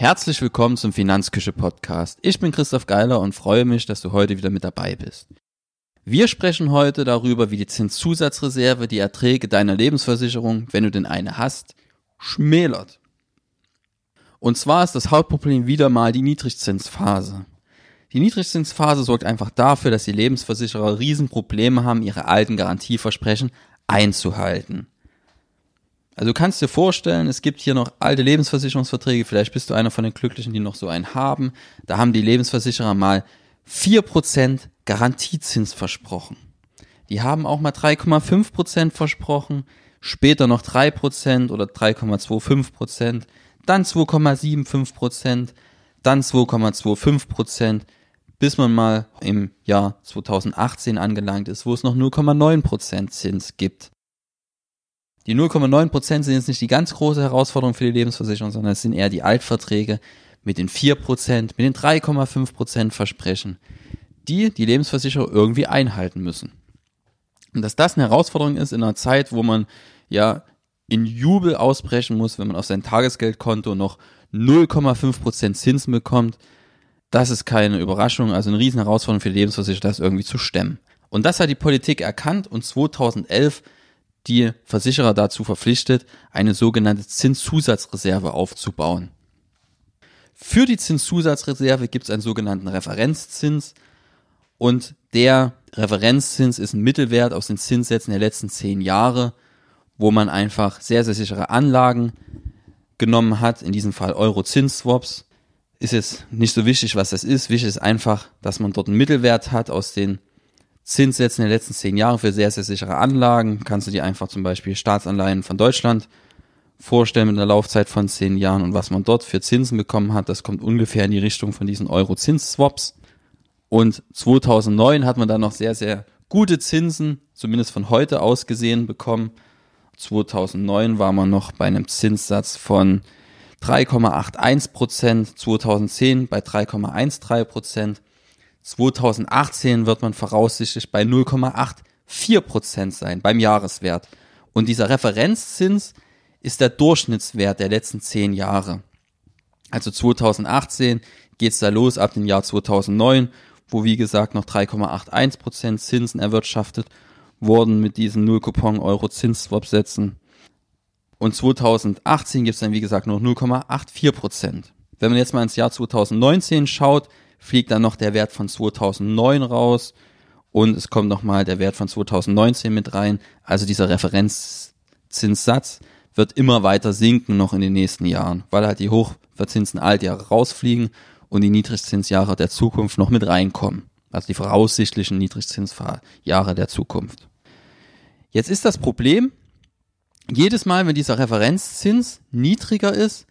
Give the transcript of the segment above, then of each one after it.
Herzlich willkommen zum Finanzküche Podcast. Ich bin Christoph Geiler und freue mich, dass du heute wieder mit dabei bist. Wir sprechen heute darüber, wie die Zinszusatzreserve die Erträge deiner Lebensversicherung, wenn du denn eine hast, schmälert. Und zwar ist das Hauptproblem wieder mal die Niedrigzinsphase. Die Niedrigzinsphase sorgt einfach dafür, dass die Lebensversicherer Riesenprobleme haben, ihre alten Garantieversprechen einzuhalten. Also du kannst dir vorstellen, es gibt hier noch alte Lebensversicherungsverträge, vielleicht bist du einer von den Glücklichen, die noch so einen haben. Da haben die Lebensversicherer mal 4% Garantiezins versprochen. Die haben auch mal 3,5% versprochen, später noch 3% oder 3,25%, dann 2,75%, dann 2,25%, bis man mal im Jahr 2018 angelangt ist, wo es noch 0,9% Zins gibt. Die 0,9% sind jetzt nicht die ganz große Herausforderung für die Lebensversicherung, sondern es sind eher die Altverträge mit den 4% mit den 3,5% Versprechen, die die Lebensversicherer irgendwie einhalten müssen. Und dass das eine Herausforderung ist in einer Zeit, wo man ja in Jubel ausbrechen muss, wenn man auf sein Tagesgeldkonto noch 0,5% Zinsen bekommt, das ist keine Überraschung, also eine riesen Herausforderung für die Lebensversicherer, das irgendwie zu stemmen. Und das hat die Politik erkannt und 2011 die Versicherer dazu verpflichtet, eine sogenannte Zinszusatzreserve aufzubauen. Für die Zinszusatzreserve gibt es einen sogenannten Referenzzins und der Referenzzins ist ein Mittelwert aus den Zinssätzen der letzten zehn Jahre, wo man einfach sehr, sehr sichere Anlagen genommen hat, in diesem Fall Euro-Zinsswaps. Ist jetzt nicht so wichtig, was das ist. Wichtig ist einfach, dass man dort einen Mittelwert hat aus den Zinssätzen der letzten zehn Jahre für sehr, sehr sichere Anlagen. Kannst du dir einfach zum Beispiel Staatsanleihen von Deutschland vorstellen mit einer Laufzeit von zehn Jahren und was man dort für Zinsen bekommen hat, das kommt ungefähr in die Richtung von diesen Euro-Zins-Swaps. Und 2009 hat man dann noch sehr, sehr gute Zinsen, zumindest von heute aus gesehen, bekommen. 2009 war man noch bei einem Zinssatz von 3,81 Prozent, 2010 bei 3,13 Prozent 2018 wird man voraussichtlich bei 0,84 Prozent sein beim Jahreswert. Und dieser Referenzzins ist der Durchschnittswert der letzten zehn Jahre. Also 2018 geht's da los ab dem Jahr 2009, wo wie gesagt noch 3,81 Prozent Zinsen erwirtschaftet wurden mit diesen 0 Coupon Euro Zinsswap-Sätzen. Und 2018 gibt's dann wie gesagt noch 0,84 Prozent. Wenn man jetzt mal ins Jahr 2019 schaut, fliegt dann noch der Wert von 2009 raus und es kommt nochmal der Wert von 2019 mit rein. Also dieser Referenzzinssatz wird immer weiter sinken noch in den nächsten Jahren, weil halt die hochverzinsten Altjahre rausfliegen und die Niedrigzinsjahre der Zukunft noch mit reinkommen. Also die voraussichtlichen Niedrigzinsjahre der Zukunft. Jetzt ist das Problem, jedes Mal, wenn dieser Referenzzins niedriger ist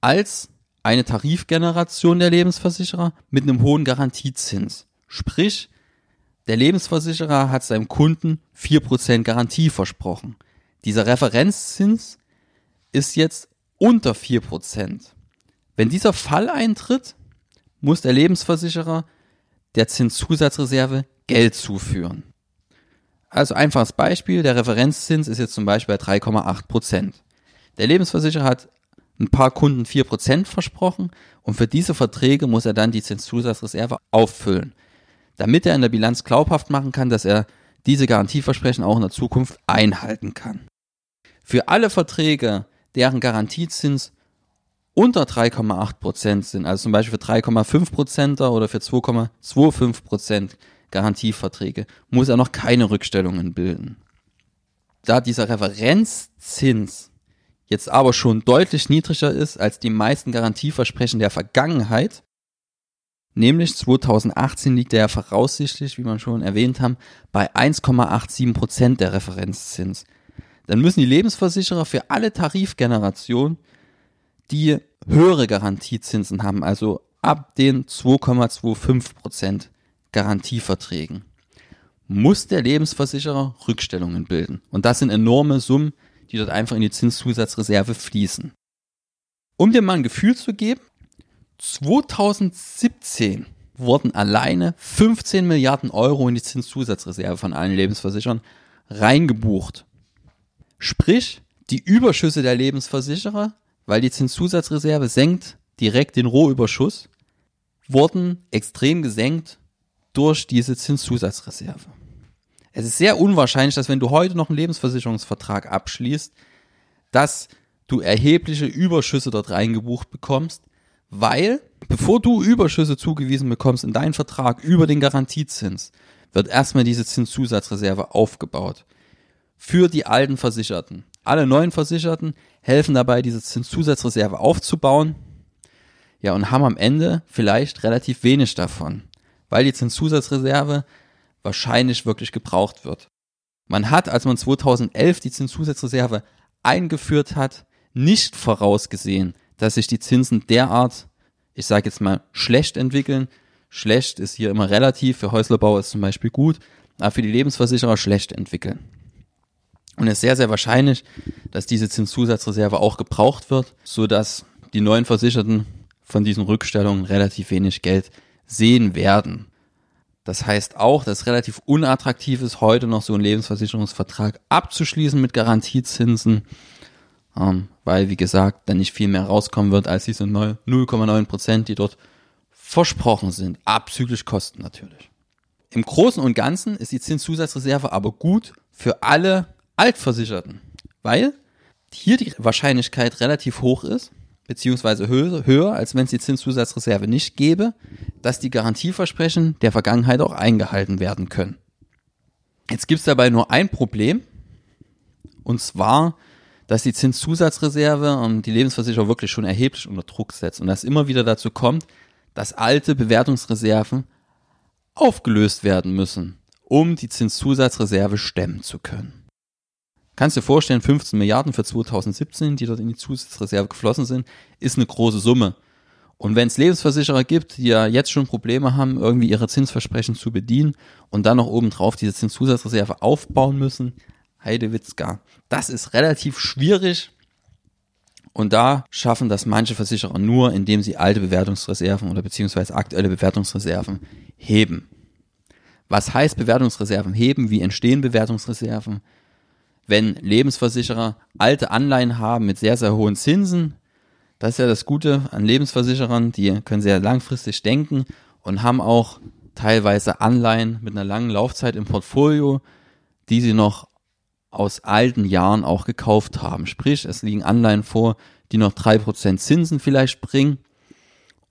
als eine Tarifgeneration der Lebensversicherer mit einem hohen Garantiezins. Sprich, der Lebensversicherer hat seinem Kunden 4% Garantie versprochen. Dieser Referenzzins ist jetzt unter 4%. Wenn dieser Fall eintritt, muss der Lebensversicherer der Zinszusatzreserve Geld zuführen. Also einfaches Beispiel, der Referenzzins ist jetzt zum Beispiel bei 3,8%. Der Lebensversicherer hat ein paar Kunden 4% versprochen und für diese Verträge muss er dann die Zinszusatzreserve auffüllen, damit er in der Bilanz glaubhaft machen kann, dass er diese Garantieversprechen auch in der Zukunft einhalten kann. Für alle Verträge, deren Garantiezins unter 3,8% sind, also zum Beispiel für 3,5% oder für 2,25% Garantieverträge, muss er noch keine Rückstellungen bilden. Da dieser Referenzzins jetzt aber schon deutlich niedriger ist als die meisten Garantieversprechen der Vergangenheit. Nämlich 2018 liegt er voraussichtlich, wie man schon erwähnt haben, bei 1,87 Prozent der Referenzzins. Dann müssen die Lebensversicherer für alle Tarifgenerationen, die höhere Garantiezinsen haben, also ab den 2,25 Prozent Garantieverträgen, muss der Lebensversicherer Rückstellungen bilden. Und das sind enorme Summen, die dort einfach in die Zinszusatzreserve fließen. Um dir mal ein Gefühl zu geben, 2017 wurden alleine 15 Milliarden Euro in die Zinszusatzreserve von allen Lebensversicherern reingebucht. Sprich, die Überschüsse der Lebensversicherer, weil die Zinszusatzreserve senkt direkt den Rohüberschuss, wurden extrem gesenkt durch diese Zinszusatzreserve. Es ist sehr unwahrscheinlich, dass wenn du heute noch einen Lebensversicherungsvertrag abschließt, dass du erhebliche Überschüsse dort reingebucht bekommst, weil bevor du Überschüsse zugewiesen bekommst in deinen Vertrag über den Garantiezins, wird erstmal diese Zinszusatzreserve aufgebaut. Für die alten Versicherten. Alle neuen Versicherten helfen dabei, diese Zinszusatzreserve aufzubauen. Ja, und haben am Ende vielleicht relativ wenig davon, weil die Zinszusatzreserve wahrscheinlich wirklich gebraucht wird. Man hat, als man 2011 die Zinszusatzreserve eingeführt hat, nicht vorausgesehen, dass sich die Zinsen derart, ich sage jetzt mal, schlecht entwickeln. Schlecht ist hier immer relativ, für Häuslerbau ist zum Beispiel gut, aber für die Lebensversicherer schlecht entwickeln. Und es ist sehr, sehr wahrscheinlich, dass diese Zinszusatzreserve auch gebraucht wird, so dass die neuen Versicherten von diesen Rückstellungen relativ wenig Geld sehen werden. Das heißt auch, dass es relativ unattraktiv ist, heute noch so einen Lebensversicherungsvertrag abzuschließen mit Garantiezinsen, ähm, weil, wie gesagt, dann nicht viel mehr rauskommen wird als diese 0,9 Prozent, die dort versprochen sind, abzüglich Kosten natürlich. Im Großen und Ganzen ist die Zinszusatzreserve aber gut für alle Altversicherten, weil hier die Wahrscheinlichkeit relativ hoch ist, beziehungsweise höher, höher als wenn es die Zinszusatzreserve nicht gäbe, dass die Garantieversprechen der Vergangenheit auch eingehalten werden können. Jetzt gibt es dabei nur ein Problem, und zwar, dass die Zinszusatzreserve und die Lebensversicherung wirklich schon erheblich unter Druck setzt und dass immer wieder dazu kommt, dass alte Bewertungsreserven aufgelöst werden müssen, um die Zinszusatzreserve stemmen zu können. Kannst du dir vorstellen, 15 Milliarden für 2017, die dort in die Zusatzreserve geflossen sind, ist eine große Summe. Und wenn es Lebensversicherer gibt, die ja jetzt schon Probleme haben, irgendwie ihre Zinsversprechen zu bedienen und dann noch obendrauf diese Zinszusatzreserve aufbauen müssen, Heidewitzka, das ist relativ schwierig. Und da schaffen das manche Versicherer nur, indem sie alte Bewertungsreserven oder beziehungsweise aktuelle Bewertungsreserven heben. Was heißt Bewertungsreserven heben? Wie entstehen Bewertungsreserven? Wenn Lebensversicherer alte Anleihen haben mit sehr, sehr hohen Zinsen. Das ist ja das Gute an Lebensversicherern, die können sehr langfristig denken und haben auch teilweise Anleihen mit einer langen Laufzeit im Portfolio, die sie noch aus alten Jahren auch gekauft haben. Sprich, es liegen Anleihen vor, die noch drei Prozent Zinsen vielleicht bringen.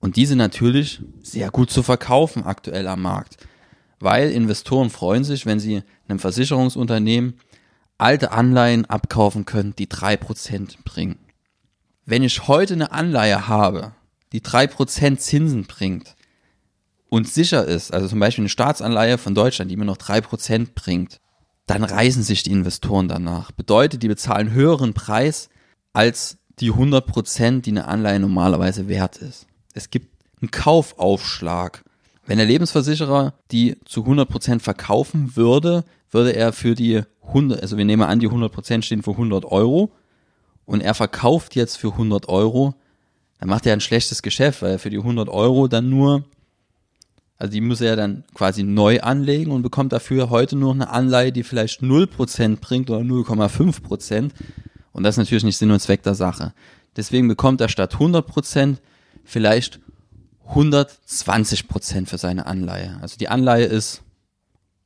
Und diese natürlich sehr gut zu verkaufen aktuell am Markt. Weil Investoren freuen sich, wenn sie einem Versicherungsunternehmen alte Anleihen abkaufen können, die drei Prozent bringen. Wenn ich heute eine Anleihe habe, die drei Prozent Zinsen bringt und sicher ist, also zum Beispiel eine Staatsanleihe von Deutschland, die mir noch drei Prozent bringt, dann reißen sich die Investoren danach. Bedeutet, die bezahlen höheren Preis als die 100 Prozent, die eine Anleihe normalerweise wert ist. Es gibt einen Kaufaufschlag. Wenn der Lebensversicherer die zu 100 Prozent verkaufen würde, würde er für die 100, also wir nehmen an, die 100% stehen für 100 Euro und er verkauft jetzt für 100 Euro, dann macht er ein schlechtes Geschäft, weil er für die 100 Euro dann nur, also die muss er dann quasi neu anlegen und bekommt dafür heute nur eine Anleihe, die vielleicht 0% bringt oder 0,5% und das ist natürlich nicht Sinn und Zweck der Sache. Deswegen bekommt er statt 100% vielleicht 120% für seine Anleihe. Also die Anleihe ist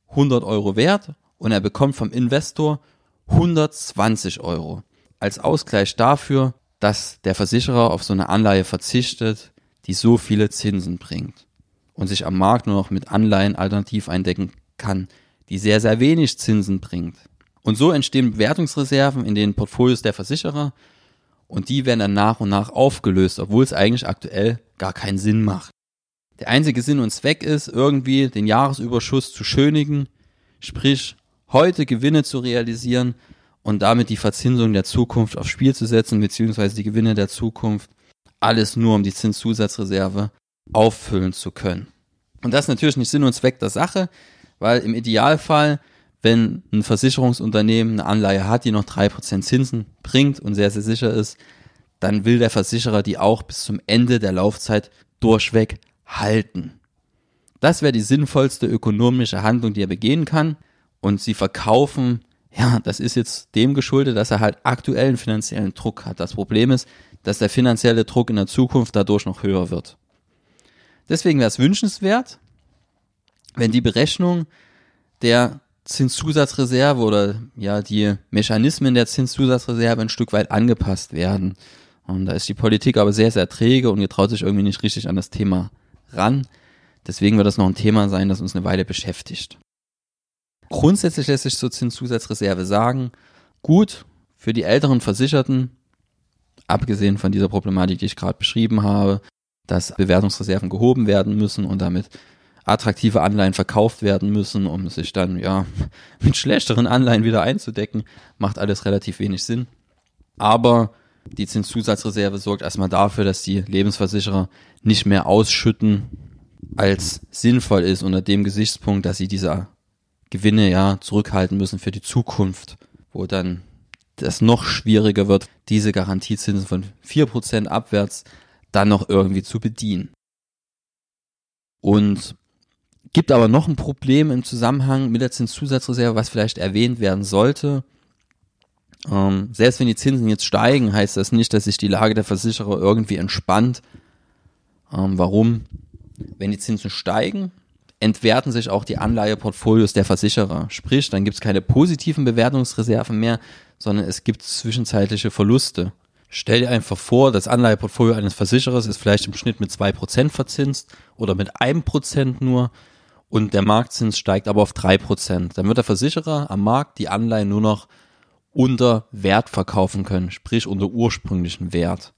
100 Euro wert und er bekommt vom Investor 120 Euro. Als Ausgleich dafür, dass der Versicherer auf so eine Anleihe verzichtet, die so viele Zinsen bringt und sich am Markt nur noch mit Anleihen alternativ eindecken kann, die sehr, sehr wenig Zinsen bringt. Und so entstehen Bewertungsreserven in den Portfolios der Versicherer und die werden dann nach und nach aufgelöst, obwohl es eigentlich aktuell gar keinen Sinn macht. Der einzige Sinn und Zweck ist, irgendwie den Jahresüberschuss zu schönigen, sprich heute Gewinne zu realisieren und damit die Verzinsung der Zukunft aufs Spiel zu setzen, beziehungsweise die Gewinne der Zukunft, alles nur um die Zinszusatzreserve auffüllen zu können. Und das ist natürlich nicht Sinn und Zweck der Sache, weil im Idealfall, wenn ein Versicherungsunternehmen eine Anleihe hat, die noch drei Prozent Zinsen bringt und sehr, sehr sicher ist, dann will der Versicherer die auch bis zum Ende der Laufzeit durchweg halten. Das wäre die sinnvollste ökonomische Handlung, die er begehen kann und sie verkaufen, ja, das ist jetzt dem geschuldet, dass er halt aktuellen finanziellen Druck hat. Das Problem ist, dass der finanzielle Druck in der Zukunft dadurch noch höher wird. Deswegen wäre es wünschenswert, wenn die Berechnung der Zinszusatzreserve oder ja die Mechanismen der Zinszusatzreserve ein Stück weit angepasst werden. Und da ist die Politik aber sehr, sehr träge und getraut sich irgendwie nicht richtig an das Thema ran. Deswegen wird das noch ein Thema sein, das uns eine Weile beschäftigt. Grundsätzlich lässt sich zur Zinszusatzreserve sagen, gut, für die älteren Versicherten, abgesehen von dieser Problematik, die ich gerade beschrieben habe, dass Bewertungsreserven gehoben werden müssen und damit attraktive Anleihen verkauft werden müssen, um sich dann ja mit schlechteren Anleihen wieder einzudecken, macht alles relativ wenig Sinn. Aber die Zinszusatzreserve sorgt erstmal dafür, dass die Lebensversicherer nicht mehr ausschütten, als sinnvoll ist unter dem Gesichtspunkt, dass sie diese Gewinne ja zurückhalten müssen für die Zukunft, wo dann das noch schwieriger wird, diese Garantiezinsen von vier Prozent abwärts dann noch irgendwie zu bedienen. Und gibt aber noch ein Problem im Zusammenhang mit der Zinszusatzreserve, was vielleicht erwähnt werden sollte. Ähm, selbst wenn die Zinsen jetzt steigen, heißt das nicht, dass sich die Lage der Versicherer irgendwie entspannt. Ähm, warum? Wenn die Zinsen steigen, entwerten sich auch die Anleiheportfolios der Versicherer. Sprich, dann gibt es keine positiven Bewertungsreserven mehr, sondern es gibt zwischenzeitliche Verluste. Stell dir einfach vor, das Anleiheportfolio eines Versicherers ist vielleicht im Schnitt mit zwei Prozent verzinst oder mit einem Prozent nur und der Marktzins steigt aber auf drei Prozent. Dann wird der Versicherer am Markt die Anleihen nur noch unter Wert verkaufen können, sprich unter ursprünglichen Wert.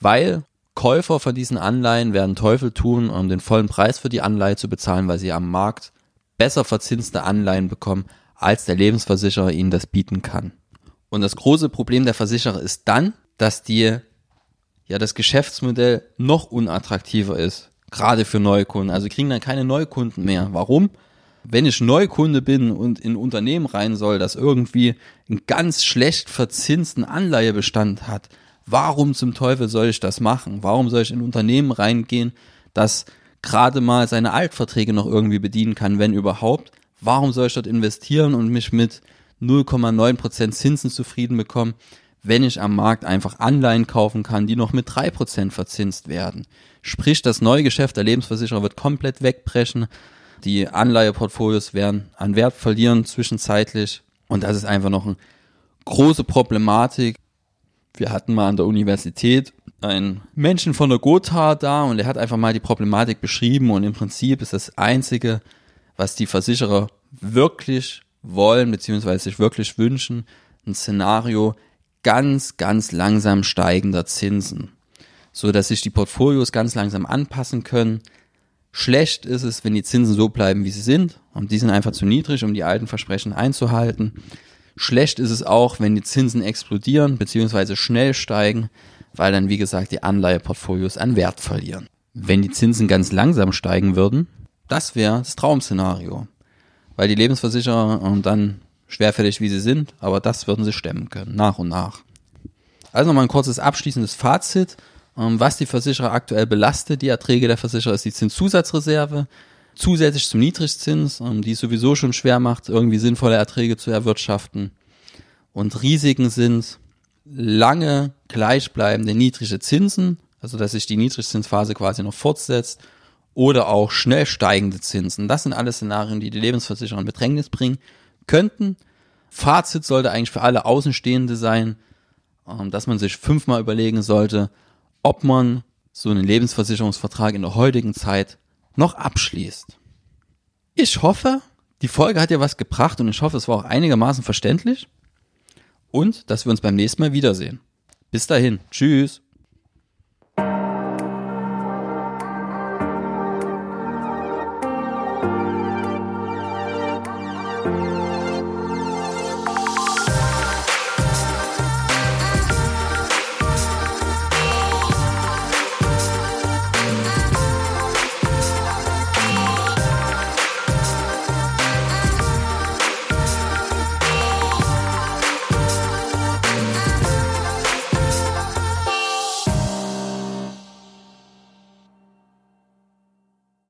Weil Käufer von diesen Anleihen werden Teufel tun, um den vollen Preis für die Anleihe zu bezahlen, weil sie am Markt besser verzinste Anleihen bekommen, als der Lebensversicherer ihnen das bieten kann. Und das große Problem der Versicherer ist dann, dass die, ja, das Geschäftsmodell noch unattraktiver ist. Gerade für Neukunden. Also kriegen dann keine Neukunden mehr. Warum? Wenn ich Neukunde bin und in ein Unternehmen rein soll, das irgendwie einen ganz schlecht verzinsten Anleihebestand hat, Warum zum Teufel soll ich das machen? Warum soll ich in ein Unternehmen reingehen, das gerade mal seine Altverträge noch irgendwie bedienen kann, wenn überhaupt? Warum soll ich dort investieren und mich mit 0,9% Zinsen zufrieden bekommen, wenn ich am Markt einfach Anleihen kaufen kann, die noch mit 3% verzinst werden? Sprich, das neue Geschäft der Lebensversicherer wird komplett wegbrechen. Die Anleiheportfolios werden an Wert verlieren zwischenzeitlich. Und das ist einfach noch eine große Problematik, wir hatten mal an der Universität einen Menschen von der Gotha da und er hat einfach mal die Problematik beschrieben und im Prinzip ist das Einzige, was die Versicherer wirklich wollen, beziehungsweise sich wirklich wünschen, ein Szenario ganz, ganz langsam steigender Zinsen, so dass sich die Portfolios ganz langsam anpassen können. Schlecht ist es, wenn die Zinsen so bleiben, wie sie sind und die sind einfach zu niedrig, um die alten Versprechen einzuhalten. Schlecht ist es auch, wenn die Zinsen explodieren bzw. schnell steigen, weil dann, wie gesagt, die Anleiheportfolios an Wert verlieren. Wenn die Zinsen ganz langsam steigen würden, das wäre das Traumszenario. Weil die Lebensversicherer und dann schwerfällig wie sie sind, aber das würden sie stemmen können, nach und nach. Also nochmal ein kurzes abschließendes Fazit. Ähm, was die Versicherer aktuell belastet, die Erträge der Versicherer, ist die Zinszusatzreserve zusätzlich zum Niedrigzins, ähm, die es sowieso schon schwer macht, irgendwie sinnvolle Erträge zu erwirtschaften. Und Risiken sind lange gleichbleibende niedrige Zinsen, also dass sich die Niedrigzinsphase quasi noch fortsetzt, oder auch schnell steigende Zinsen. Das sind alles Szenarien, die die Lebensversicherer in Bedrängnis bringen könnten. Fazit sollte eigentlich für alle Außenstehende sein, ähm, dass man sich fünfmal überlegen sollte, ob man so einen Lebensversicherungsvertrag in der heutigen Zeit noch abschließt. Ich hoffe, die Folge hat dir was gebracht und ich hoffe, es war auch einigermaßen verständlich und dass wir uns beim nächsten Mal wiedersehen. Bis dahin, tschüss.